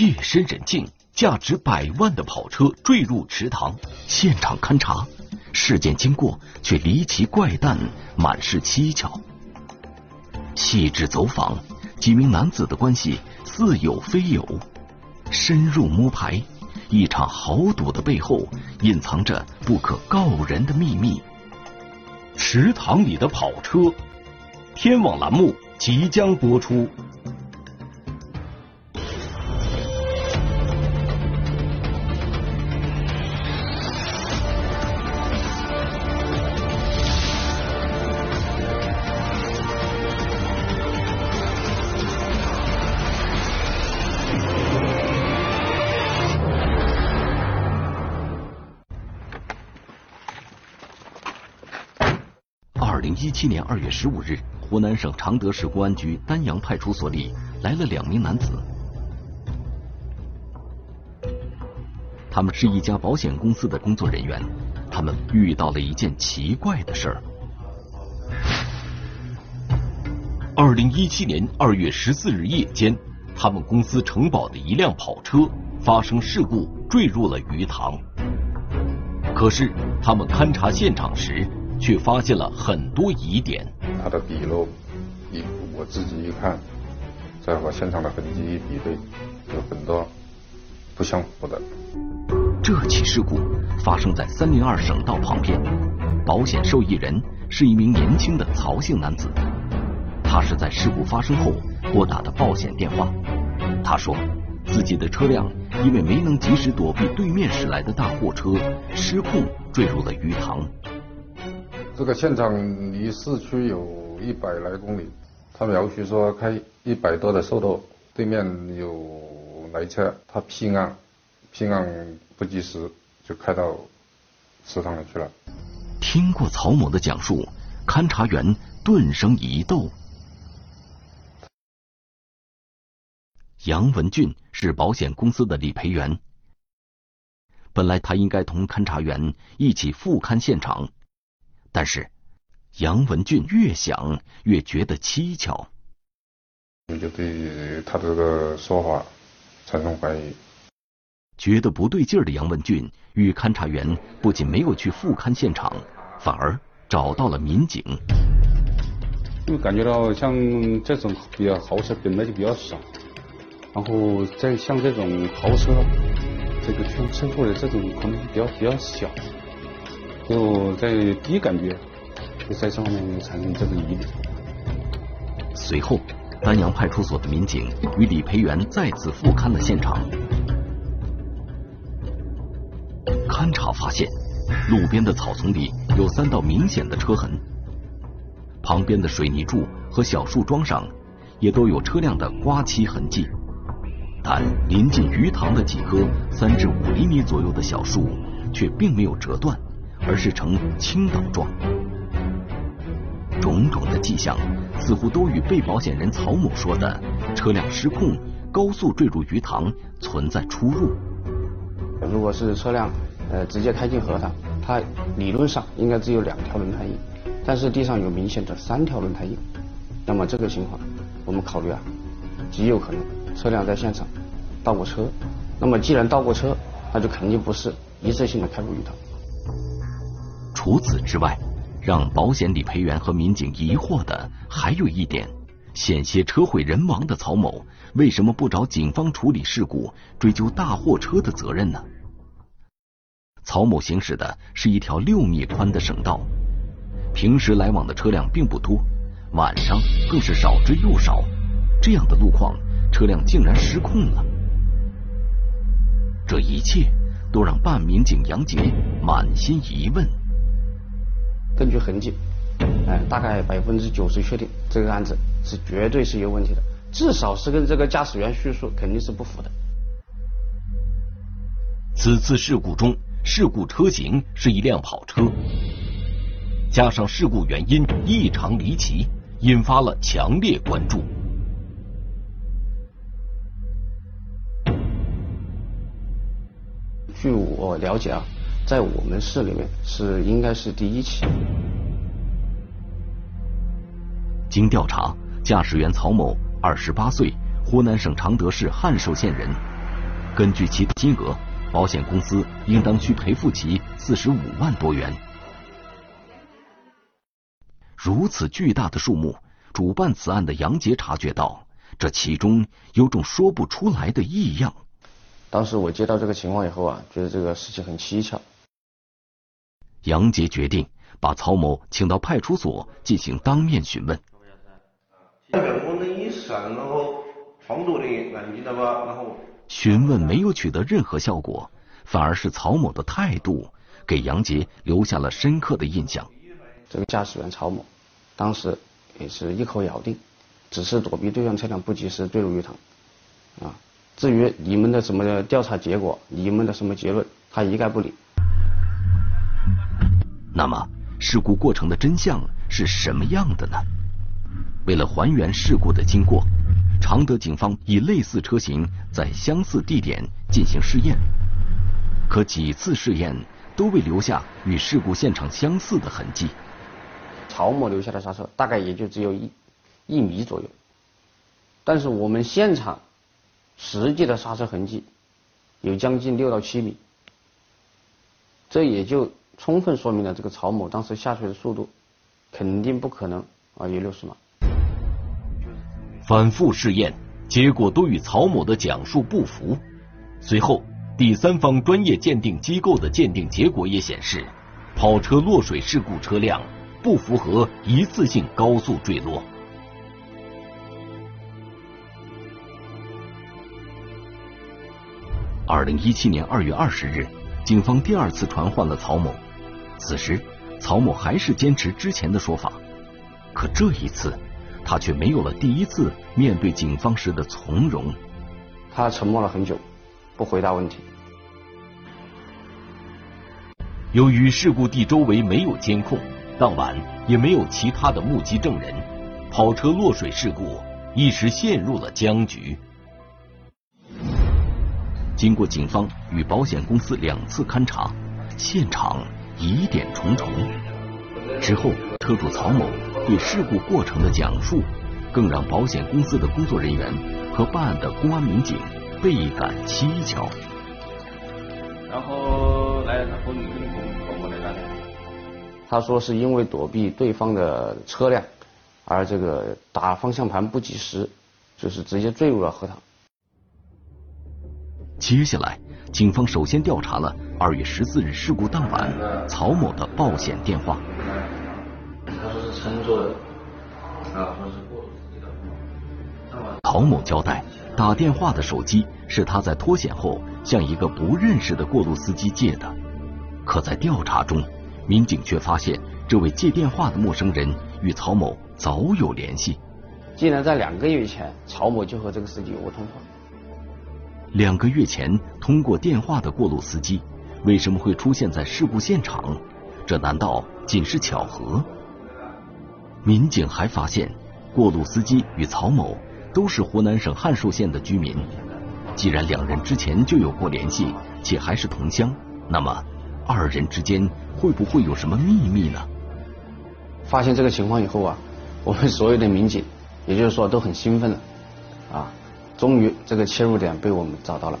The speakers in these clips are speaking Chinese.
夜深人静，价值百万的跑车坠入池塘，现场勘查，事件经过却离奇怪诞，满是蹊跷。细致走访，几名男子的关系似有非有。深入摸排，一场豪赌的背后隐藏着不可告人的秘密。池塘里的跑车，天网栏目即将播出。一七年二月十五日，湖南省常德市公安局丹阳派出所里来了两名男子，他们是一家保险公司的工作人员，他们遇到了一件奇怪的事儿。二零一七年二月十四日夜间，他们公司承保的一辆跑车发生事故，坠入了鱼塘。可是他们勘察现场时，却发现了很多疑点。他的笔录，一我自己一看，再和现场的痕迹一比对，有很多不相符的。这起事故发生在三零二省道旁边，保险受益人是一名年轻的曹姓男子。他是在事故发生后拨打的保险电话。他说，自己的车辆因为没能及时躲避对面驶来的大货车，失控坠入了鱼塘。这个现场离市区有一百来公里，他描述说开一百多的速度，对面有来车，他避案，避案不及时就开到池塘里去了。听过曹某的讲述，勘查员顿生疑窦。杨文俊是保险公司的理赔员，本来他应该同勘查员一起复勘现场。但是，杨文俊越想越觉得蹊跷，就对他这个说法产生怀疑。觉得不对劲儿的杨文俊与勘查员不仅没有去复勘现场，反而找到了民警。因为感觉到像这种比较豪车本来就比较少，然后再像这种豪车，这个出车祸的这种可能比较比较小。就在第一感觉，就在上面产生这个疑虑。随后，丹阳派出所的民警与李培元再次复勘了现场。勘查发现，路边的草丛里有三道明显的车痕，旁边的水泥柱和小树桩上也都有车辆的刮漆痕迹，但临近鱼塘的几棵三至五厘米左右的小树却并没有折断。而是呈倾倒状，种种的迹象似乎都与被保险人曹某说的车辆失控、高速坠入鱼塘存在出入。如果是车辆呃直接开进河塘，它理论上应该只有两条轮胎印，但是地上有明显的三条轮胎印，那么这个情况我们考虑啊，极有可能车辆在现场倒过车，那么既然倒过车，那就肯定不是一次性的开入鱼塘。除此之外，让保险理赔员和民警疑惑的还有一点：险些车毁人亡的曹某，为什么不找警方处理事故，追究大货车的责任呢？曹某行驶的是一条六米宽的省道，平时来往的车辆并不多，晚上更是少之又少。这样的路况，车辆竟然失控了，这一切都让办案民警杨杰满心疑问。根据痕迹，哎，大概百分之九十确定这个案子是绝对是有问题的，至少是跟这个驾驶员叙述肯定是不符的。此次事故中，事故车型是一辆跑车，加上事故原因异常离奇，引发了强烈关注。据我了解啊。在我们市里面是应该是第一起。经调查，驾驶员曹某，二十八岁，湖南省常德市汉寿县人，根据其金额，保险公司应当需赔付其四十五万多元。如此巨大的数目，主办此案的杨杰察觉到，这其中有种说不出来的异样。当时我接到这个情况以后啊，觉得这个事情很蹊跷。杨杰决定把曹某请到派出所进行当面询问。询问没有取得任何效果，反而是曹某的态度给杨杰留下了深刻的印象。这个驾驶员曹某，当时也是一口咬定，只是躲避对向车辆不及时坠入鱼塘。啊，至于你们的什么调查结果，你们的什么结论，他一概不理。那么，事故过程的真相是什么样的呢？为了还原事故的经过，常德警方以类似车型在相似地点进行试验，可几次试验都未留下与事故现场相似的痕迹。曹某留下的刹车大概也就只有一一米左右，但是我们现场实际的刹车痕迹有将近六到七米，这也就。充分说明了这个曹某当时下水的速度肯定不可能啊有六十码。反复试验，结果都与曹某的讲述不符。随后，第三方专业鉴定机构的鉴定结果也显示，跑车落水事故车辆不符合一次性高速坠落。二零一七年二月二十日，警方第二次传唤了曹某。此时，曹某还是坚持之前的说法，可这一次，他却没有了第一次面对警方时的从容。他沉默了很久，不回答问题。由于事故地周围没有监控，当晚也没有其他的目击证人，跑车落水事故一时陷入了僵局。经过警方与保险公司两次勘查，现场。疑点重重。之后，车主曹某对事故过程的讲述，更让保险公司的工作人员和办案的公安民警倍感蹊跷。然后来，他说你跟公公来他说是因为躲避对方的车辆，而这个打方向盘不及时，就是直接坠入了河塘。接下来。警方首先调查了二月十四日事故当晚曹某的报险电话。他说是乘坐的，啊，说是过曹某交代，打电话的手机是他在脱险后向一个不认识的过路司机借的。可在调查中，民警却发现这位借电话的陌生人与曹某早有联系。竟然在两个月前，曹某就和这个司机有过通话。两个月前通过电话的过路司机，为什么会出现在事故现场？这难道仅是巧合？民警还发现，过路司机与曹某都是湖南省汉寿县的居民。既然两人之前就有过联系，且还是同乡，那么二人之间会不会有什么秘密呢？发现这个情况以后啊，我们所有的民警，也就是说都很兴奋了，啊。终于，这个切入点被我们找到了。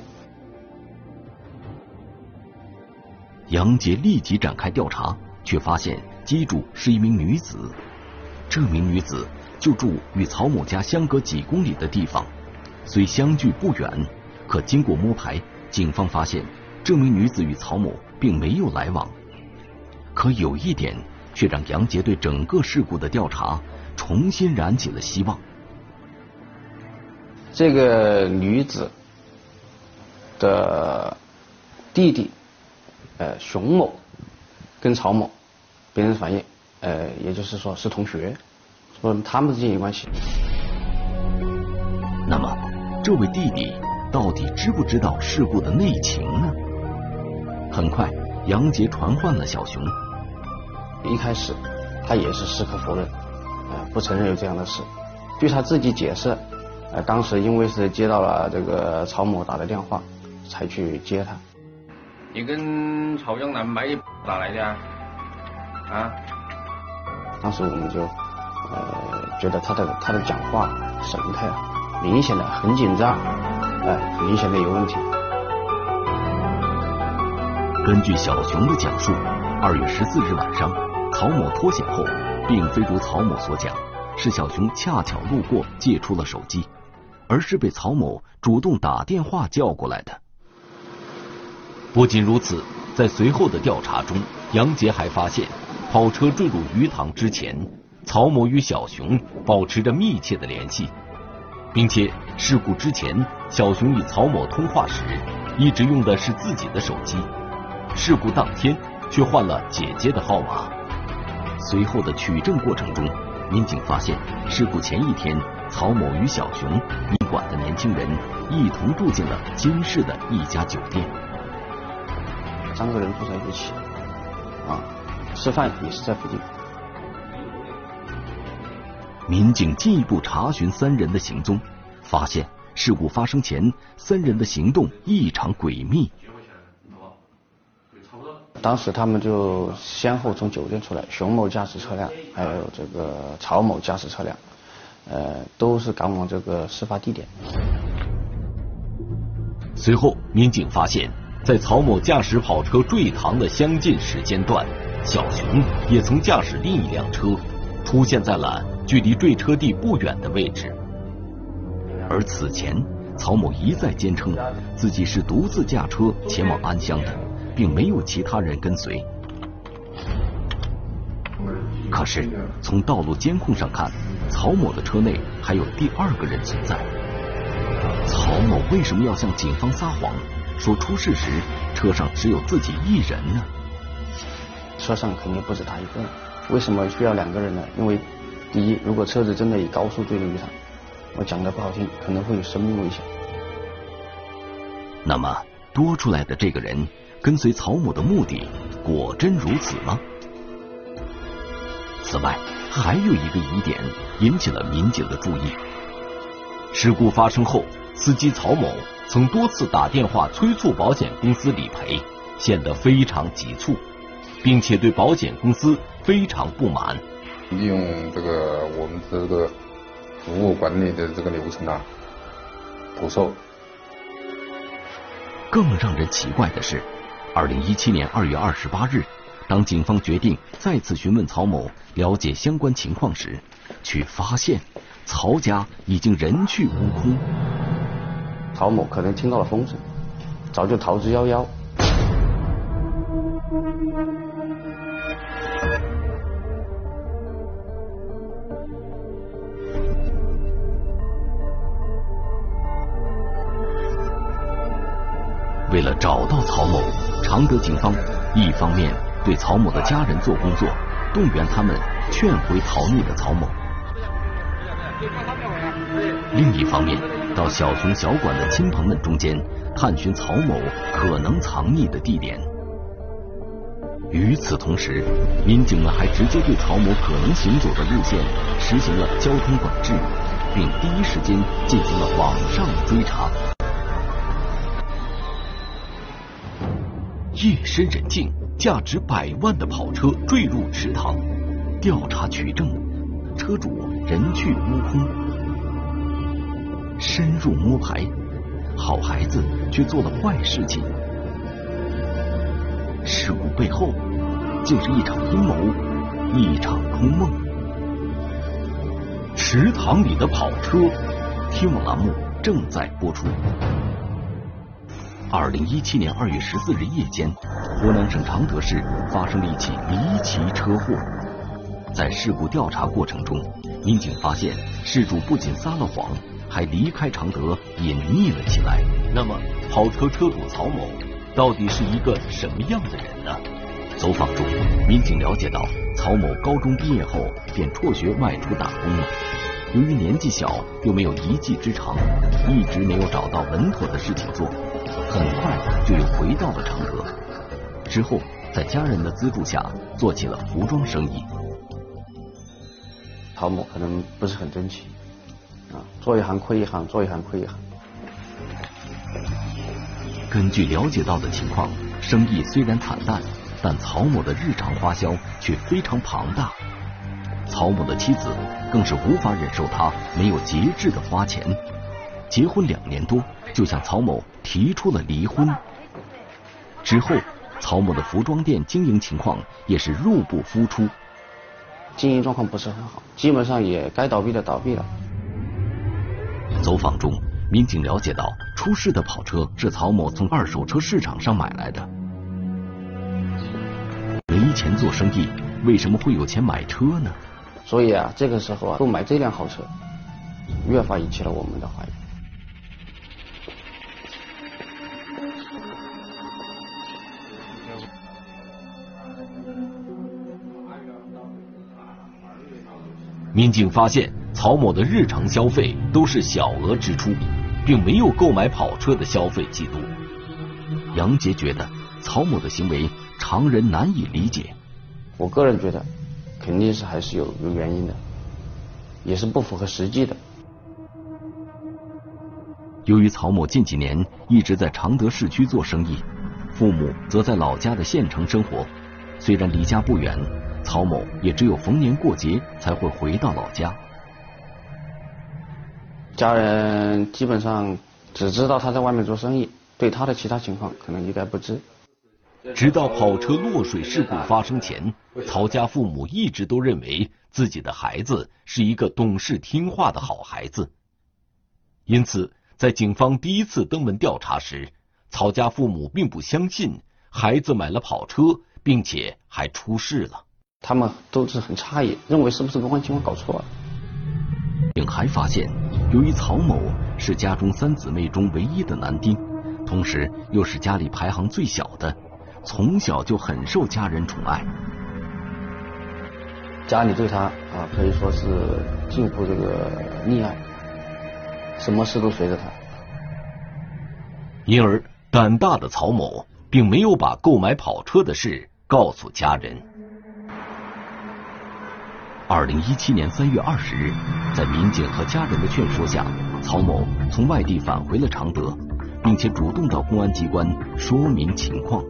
杨杰立即展开调查，却发现机主是一名女子。这名女子就住与曹某家相隔几公里的地方，虽相距不远，可经过摸排，警方发现这名女子与曹某并没有来往。可有一点却让杨杰对整个事故的调查重新燃起了希望。这个女子的弟弟，呃，熊某跟曹某，别人反映，呃，也就是说是同学，说他们之间有关系。那么，这位弟弟到底知不知道事故的内情呢？很快，杨杰传唤了小熊。一开始，他也是矢口否认，呃，不承认有这样的事。据他自己解释。呃，当时因为是接到了这个曹某打的电话，才去接他。你跟曹江南买哪来的啊？啊？当时我们就呃觉得他的他的讲话神态啊，明显的很紧张，哎，明显的有问题。根据小熊的讲述，二月十四日晚上，曹某脱险后，并非如曹某所讲，是小熊恰巧路过借出了手机，而是被曹某主动打电话叫过来的。不仅如此，在随后的调查中，杨杰还发现，跑车坠入鱼塘之前，曹某与小熊保持着密切的联系，并且事故之前，小熊与曹某通话时一直用的是自己的手机。事故当天却换了姐姐的号码。随后的取证过程中，民警发现，事故前一天，曹某与小熊宾馆的年轻人一同住进了金市的一家酒店。三个人住在一起，啊，吃饭也是在附近。民警进一步查询三人的行踪，发现事故发生前，三人的行动异常诡秘。当时他们就先后从酒店出来，熊某驾驶车辆，还有这个曹某驾驶车辆，呃，都是赶往这个事发地点。随后，民警发现，在曹某驾驶跑车坠塘的相近时间段，小熊也曾驾驶另一辆车，出现在了距离坠车地不远的位置。而此前，曹某一再坚称自己是独自驾车前往安乡的。并没有其他人跟随。可是从道路监控上看，曹某的车内还有第二个人存在。曹某为什么要向警方撒谎，说出事时车上只有自己一人呢？车上肯定不止他一个人。为什么需要两个人呢？因为第一，如果车子真的以高速坠入鱼塘，我讲的不好听，可能会有生命危险。那么多出来的这个人？跟随曹某的目的果真如此吗？此外，还有一个疑点引起了民警的注意。事故发生后，司机曹某曾多次打电话催促保险公司理赔，显得非常急促，并且对保险公司非常不满。利用这个我们这个服务管理的这个流程啊，不受。更让人奇怪的是。二零一七年二月二十八日，当警方决定再次询问曹某了解相关情况时，却发现曹家已经人去屋空。曹某可能听到了风声，早就逃之夭夭。为了找到曹某。常德警方一方面对曹某的家人做工作，动员他们劝回逃匿的曹某；另一方面，到小熊小馆的亲朋们中间探寻曹某可能藏匿的地点。与此同时，民警们还直接对曹某可能行走的路线实行了交通管制，并第一时间进行了网上追查。夜深人静，价值百万的跑车坠入池塘。调查取证，车主人去屋空。深入摸排，好孩子却做了坏事情。事故背后，竟是一场阴谋，一场空梦。池塘里的跑车，听我栏目正在播出。二零一七年二月十四日夜间，湖南省常德市发生了一起离奇车祸。在事故调查过程中，民警发现事主不仅撒了谎，还离开常德隐匿了起来。那么，跑车车主曹某到底是一个什么样的人呢？走访中，民警了解到，曹某高中毕业后便辍学外出打工了。由于年纪小，又没有一技之长，一直没有找到稳妥的事情做。很快就又回到了常德，之后在家人的资助下做起了服装生意。曹某可能不是很争气，啊，做一行亏一行，做一行亏一行。根据了解到的情况，生意虽然惨淡，但曹某的日常花销却非常庞大。曹某的妻子更是无法忍受他没有节制的花钱，结婚两年多就向曹某。提出了离婚之后，曹某的服装店经营情况也是入不敷出，经营状况不是很好，基本上也该倒闭的倒闭了。走访中，民警了解到，出事的跑车是曹某从二手车市场上买来的。没钱做生意，为什么会有钱买车呢？所以啊，这个时候啊，购买这辆豪车，越发引起了我们的怀疑。民警发现，曹某的日常消费都是小额支出，并没有购买跑车的消费记录。杨杰觉得，曹某的行为常人难以理解。我个人觉得，肯定是还是有有原因的，也是不符合实际的。由于曹某近几年一直在常德市区做生意，父母则在老家的县城生活，虽然离家不远。曹某也只有逢年过节才会回到老家，家人基本上只知道他在外面做生意，对他的其他情况可能一概不知。直到跑车落水事故发生前，曹家父母一直都认为自己的孩子是一个懂事听话的好孩子，因此在警方第一次登门调查时，曹家父母并不相信孩子买了跑车，并且还出事了。他们都是很诧异，认为是不是公安机关搞错了。并还发现，由于曹某是家中三姊妹中唯一的男丁，同时又是家里排行最小的，从小就很受家人宠爱。家里对他啊可以说是近乎这个溺爱，什么事都随着他。因而，胆大的曹某并没有把购买跑车的事告诉家人。二零一七年三月二十日，在民警和家人的劝说下，曹某从外地返回了常德，并且主动到公安机关说明情况。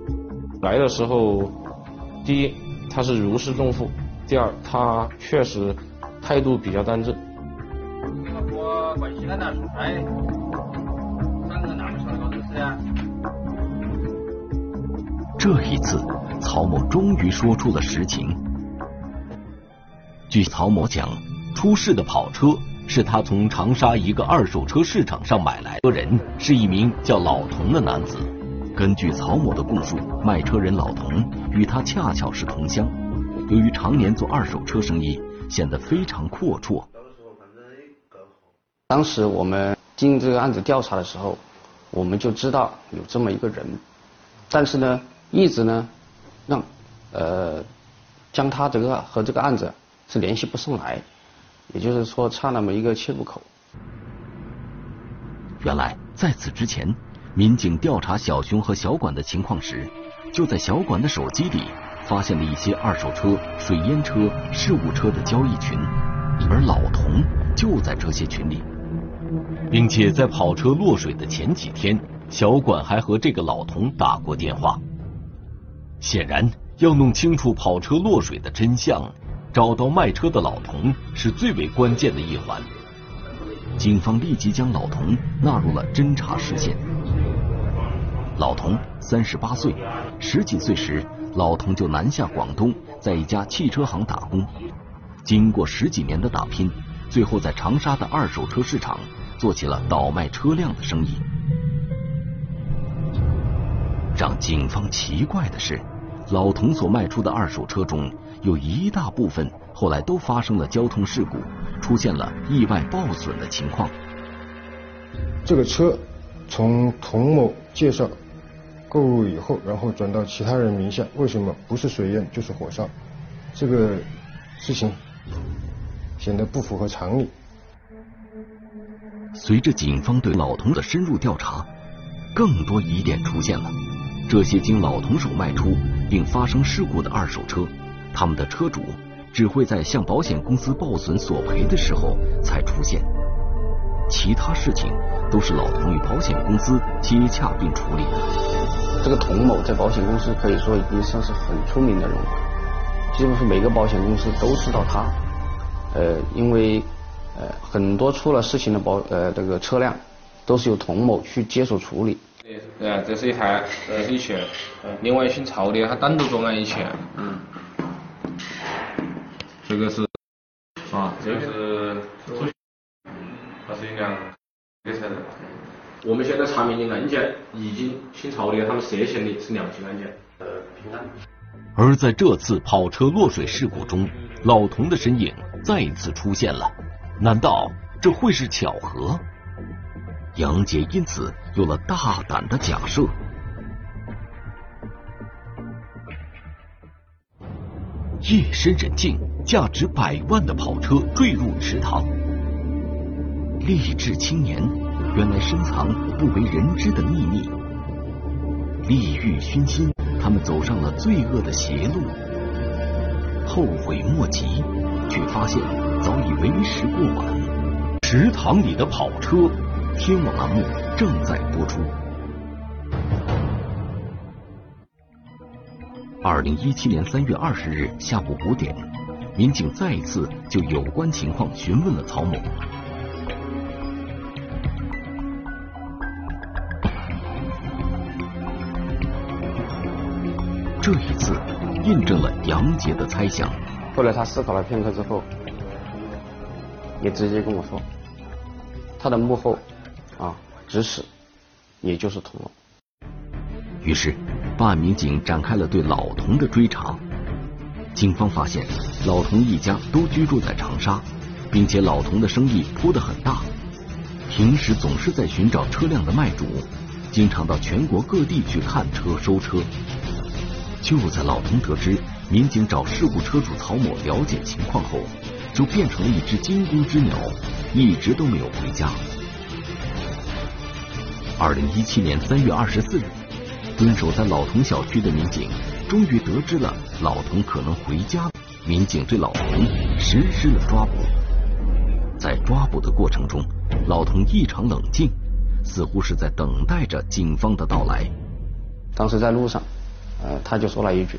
来的时候，第一他是如释重负，第二他确实态度比较端正。我关系他出差，三个男的都是呀。这一次，曹某终于说出了实情。据曹某讲，出事的跑车是他从长沙一个二手车市场上买来，车人是一名叫老童的男子。根据曹某的供述，卖车人老童与他恰巧是同乡，由于常年做二手车生意，显得非常阔绰。当时我们进这个案子调查的时候，我们就知道有这么一个人，但是呢，一直呢，让呃将他这个和这个案子。是联系不上来，也就是说差那么一个切入口。原来在此之前，民警调查小熊和小管的情况时，就在小管的手机里发现了一些二手车、水烟车、事务车的交易群，而老童就在这些群里，并且在跑车落水的前几天，小管还和这个老童打过电话。显然，要弄清楚跑车落水的真相。找到卖车的老童是最为关键的一环，警方立即将老童纳入了侦查视线。老童三十八岁，十几岁时，老童就南下广东，在一家汽车行打工。经过十几年的打拼，最后在长沙的二手车市场做起了倒卖车辆的生意。让警方奇怪的是，老童所卖出的二手车中。有一大部分后来都发生了交通事故，出现了意外爆损的情况。这个车从童某介绍购入以后，然后转到其他人名下，为什么不是水淹就是火烧？这个事情显得不符合常理。随着警方对老童的深入调查，更多疑点出现了。这些经老童手卖出并发生事故的二手车。他们的车主只会在向保险公司报损索赔的时候才出现，其他事情都是老童与保险公司接洽并处理的。这个童某在保险公司可以说已经算是很出名的人物，几乎是每个保险公司都知道他。呃，因为呃很多出了事情的保呃这个车辆都是由童某去接手处理。呃，这是一台，这是一拳，另外姓曹的他单独作案一拳。嗯。这个是，啊，这个是，他是一辆。我们现在查明的案件，已经姓曹的他们涉嫌的是两起案件。呃，平安。而在这次跑车落水事故中，老童的身影再次出现了，难道这会是巧合？杨杰因此有了大胆的假设：夜深人静，价值百万的跑车坠入池塘，励志青年原来深藏不为人知的秘密，利欲熏心，他们走上了罪恶的邪路，后悔莫及，却发现早已为时过晚。池塘里的跑车。天网栏目正在播出。二零一七年三月二十日下午五点，民警再一次就有关情况询问了曹某。这一次印证了杨杰的猜想。后来他思考了片刻之后，也直接跟我说，他的幕后。啊，指使，也就是童了。于是，办案民警展开了对老童的追查。警方发现，老童一家都居住在长沙，并且老童的生意铺得很大，平时总是在寻找车辆的卖主，经常到全国各地去看车、收车。就在老童得知民警找事故车主曹某了解情况后，就变成了一只惊弓之鸟，一直都没有回家。二零一七年三月二十四日，蹲守在老童小区的民警终于得知了老童可能回家。民警对老童实施了抓捕。在抓捕的过程中，老童异常冷静，似乎是在等待着警方的到来。当时在路上，呃，他就说了一句：“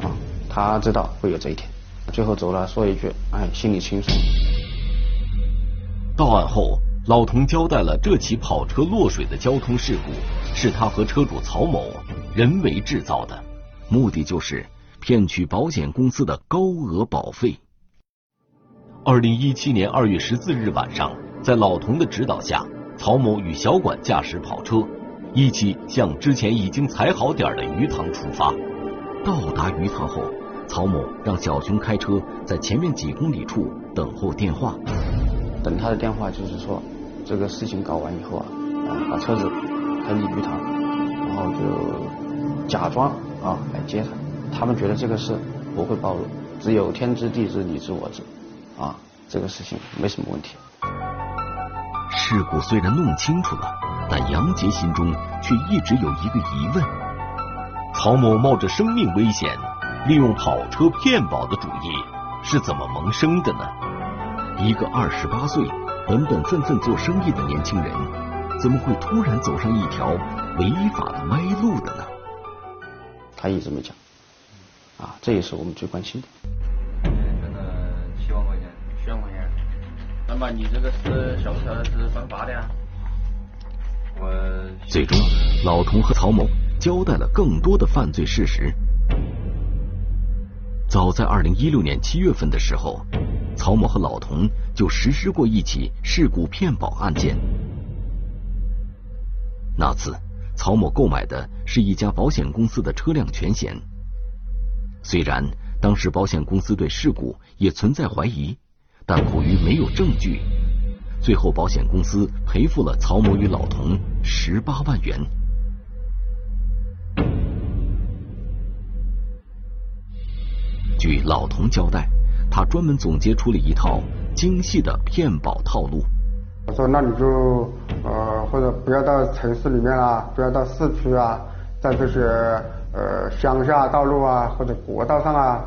啊，他知道会有这一天。”最后走了，说一句：“哎，心里清楚。”到案后。老童交代了这起跑车落水的交通事故是他和车主曹某人为制造的，目的就是骗取保险公司的高额保费。二零一七年二月十四日晚上，在老童的指导下，曹某与小管驾驶跑车一起向之前已经踩好点的鱼塘出发。到达鱼塘后，曹某让小熊开车在前面几公里处等候电话，等他的电话就是说。这个事情搞完以后啊，啊，把车子开进鱼塘，然后就假装啊来接他。他们觉得这个事不会暴露，只有天知地知你知我知，啊，这个事情没什么问题。事故虽然弄清楚了，但杨杰心中却一直有一个疑问：曹某冒着生命危险，利用跑车骗保的主意是怎么萌生的呢？一个二十八岁。本本分分做生意的年轻人，怎么会突然走上一条违法的歪路的呢？他一直没讲，啊，这也是我们最关心的。这个七万块钱，七万块钱，那么你这个是晓不晓得是犯法的呀？我最终，老童和曹某交代了更多的犯罪事实。早在二零一六年七月份的时候。曹某和老童就实施过一起事故骗保案件。那次，曹某购买的是一家保险公司的车辆全险。虽然当时保险公司对事故也存在怀疑，但苦于没有证据，最后保险公司赔付了曹某与老童十八万元。据老童交代。他专门总结出了一套精细的骗保套路。我说：“那你就呃，或者不要到城市里面啊，不要到市区啊，在这些呃乡下道路啊或者国道上啊，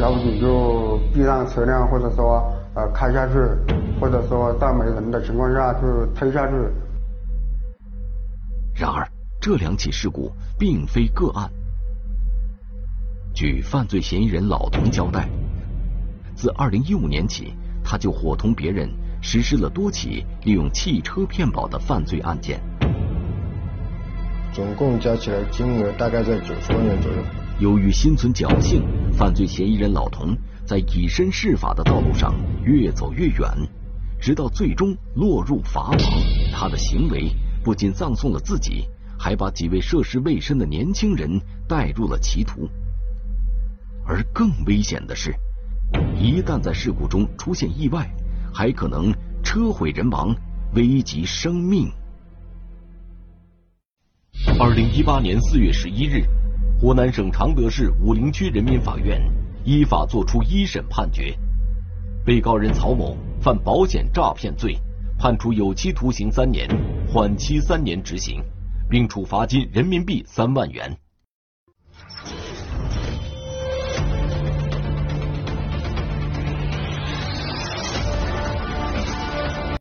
要不你就避让车辆，或者说呃开下去，或者说在没人的情况下就推下去。”然而，这两起事故并非个案。据犯罪嫌疑人老童交代。自二零一五年起，他就伙同别人实施了多起利用汽车骗保的犯罪案件。总共加起来金额大概在九十万元左右。由于心存侥幸，犯罪嫌疑人老童在以身试法的道路上越走越远，直到最终落入法网。他的行为不仅葬送了自己，还把几位涉世未深的年轻人带入了歧途。而更危险的是，一旦在事故中出现意外，还可能车毁人亡，危及生命。二零一八年四月十一日，湖南省常德市武陵区人民法院依法作出一审判决，被告人曹某犯保险诈骗罪，判处有期徒刑三年，缓期三年执行，并处罚金人民币三万元。